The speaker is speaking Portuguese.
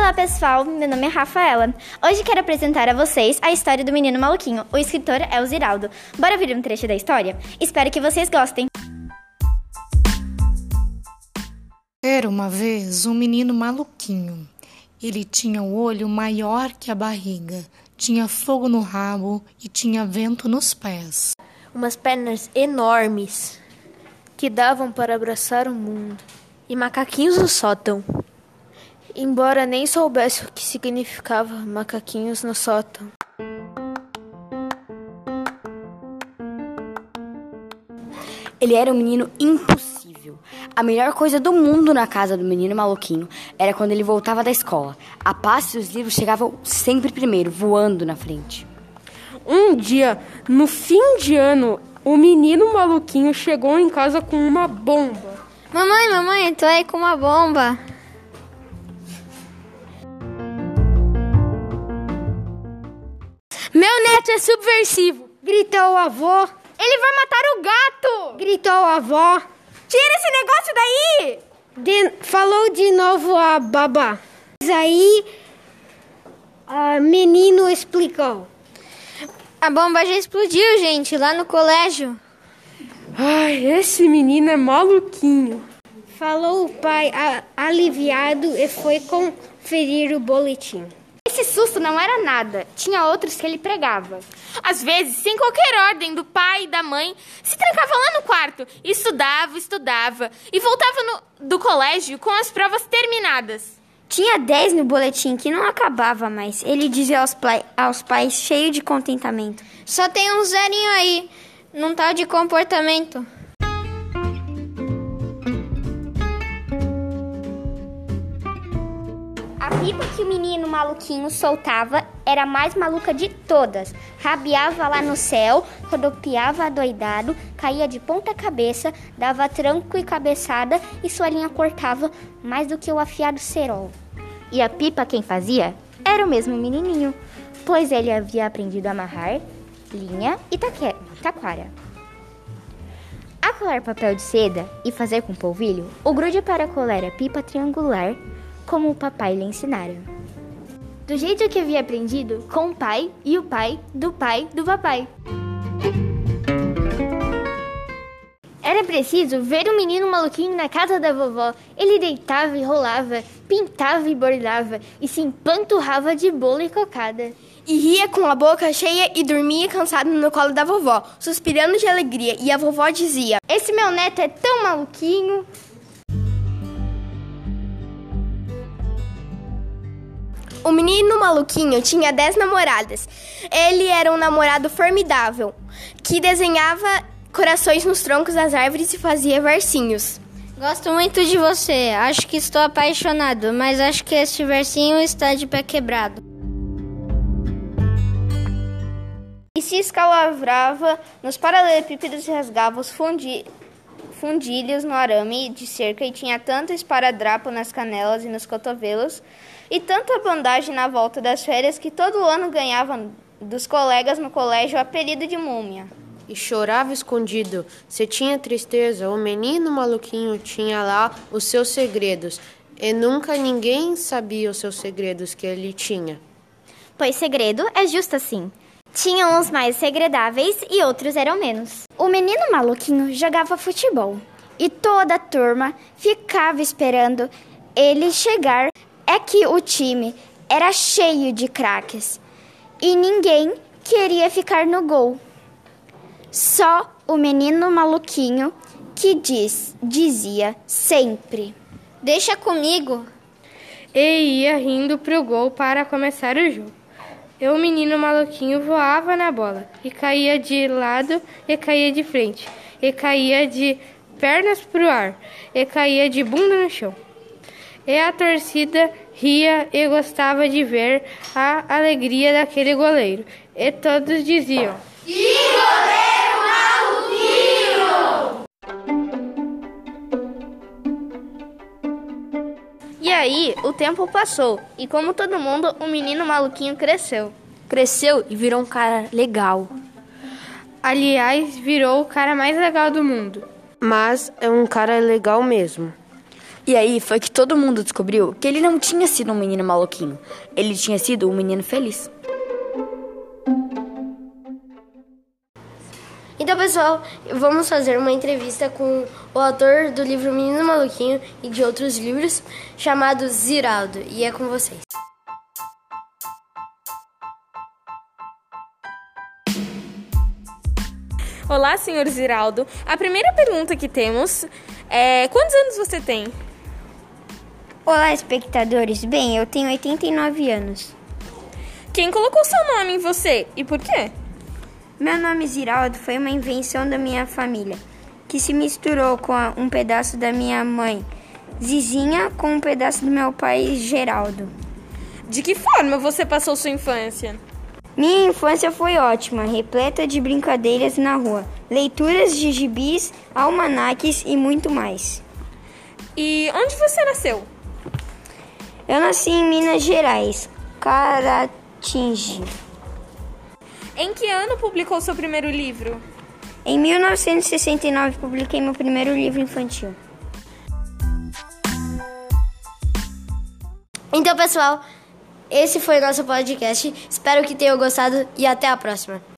Olá pessoal, meu nome é Rafaela. Hoje quero apresentar a vocês a história do menino maluquinho. O escritor é o Ziraldo. Bora ver um trecho da história? Espero que vocês gostem. Era uma vez um menino maluquinho. Ele tinha o olho maior que a barriga, tinha fogo no rabo e tinha vento nos pés. Umas pernas enormes que davam para abraçar o mundo e macaquinhos no sótão. Embora nem soubesse o que significava macaquinhos no sótão. Ele era um menino impossível. A melhor coisa do mundo na casa do menino maluquinho era quando ele voltava da escola. A pasta e os livros chegavam sempre primeiro, voando na frente. Um dia, no fim de ano, o menino maluquinho chegou em casa com uma bomba. Mamãe, mamãe, tô aí com uma bomba. Neto é subversivo, gritou o avô. Ele vai matar o gato! Gritou a avó. Tira esse negócio daí! De, falou de novo a babá. Mas aí, o menino explicou. A bomba já explodiu, gente, lá no colégio. Ai, esse menino é maluquinho. Falou o pai a, aliviado e foi conferir o boletim. Esse susto não era nada, tinha outros que ele pregava. Às vezes, sem qualquer ordem do pai e da mãe, se trancava lá no quarto, estudava, estudava e voltava no, do colégio com as provas terminadas. Tinha 10 no boletim que não acabava mais. Ele dizia aos, aos pais, cheio de contentamento: Só tem um zerinho aí, não tá de comportamento. Pipa que o menino maluquinho soltava era a mais maluca de todas. Rabiava lá no céu, rodopiava adoidado, caía de ponta cabeça, dava tranco e cabeçada e sua linha cortava mais do que o afiado cerol. E a pipa quem fazia era o mesmo menininho, pois ele havia aprendido a amarrar linha e taque taquara. A colar papel de seda e fazer com polvilho, o grude para colar a pipa triangular como o papai lhe ensinara. Do jeito que havia aprendido com o pai e o pai do pai do papai. Era preciso ver um menino maluquinho na casa da vovó. Ele deitava e rolava, pintava e bordava e se empanturrava de bolo e cocada. E ria com a boca cheia e dormia cansado no colo da vovó, suspirando de alegria. E a vovó dizia: Esse meu neto é tão maluquinho. O menino maluquinho tinha dez namoradas. Ele era um namorado formidável, que desenhava corações nos troncos das árvores e fazia versinhos. Gosto muito de você. Acho que estou apaixonado, mas acho que este versinho está de pé quebrado. E se escalavrava nos paralelepípedos e rasgava os fundi fundilhos no arame de cerca e tinha tanto esparadrapo nas canelas e nos cotovelos e tanta bandagem na volta das férias que todo ano ganhava dos colegas no colégio o apelido de múmia. E chorava escondido. Se tinha tristeza, o menino maluquinho tinha lá os seus segredos. E nunca ninguém sabia os seus segredos que ele tinha. Pois segredo é justo assim. Tinham uns mais segredáveis e outros eram menos. O menino maluquinho jogava futebol e toda a turma ficava esperando ele chegar. É que o time era cheio de craques e ninguém queria ficar no gol. Só o menino maluquinho que diz, dizia sempre: Deixa comigo. E ia rindo pro gol para começar o jogo. E o menino maluquinho voava na bola e caía de lado e caía de frente, e caía de pernas pro ar, e caía de bunda no chão. E a torcida ria e gostava de ver a alegria daquele goleiro. E todos diziam: Que goleiro maluquinho! E aí, o tempo passou, e como todo mundo, o menino maluquinho cresceu. Cresceu e virou um cara legal. Aliás, virou o cara mais legal do mundo. Mas é um cara legal mesmo. E aí foi que todo mundo descobriu que ele não tinha sido um menino maluquinho, ele tinha sido um menino feliz. Então, pessoal, vamos fazer uma entrevista com o autor do livro Menino Maluquinho e de outros livros, chamado Ziraldo, e é com vocês. Olá, senhor Ziraldo. A primeira pergunta que temos é: quantos anos você tem? Olá, espectadores. Bem, eu tenho 89 anos. Quem colocou seu nome em você e por quê? Meu nome Ziraldo foi uma invenção da minha família, que se misturou com um pedaço da minha mãe, Zizinha, com um pedaço do meu pai, Geraldo. De que forma você passou sua infância? Minha infância foi ótima, repleta de brincadeiras na rua, leituras de gibis, almanaques e muito mais. E onde você nasceu? Eu nasci em Minas Gerais, Caratinga. Em que ano publicou seu primeiro livro? Em 1969 publiquei meu primeiro livro infantil. Então, pessoal, esse foi o nosso podcast. Espero que tenham gostado e até a próxima.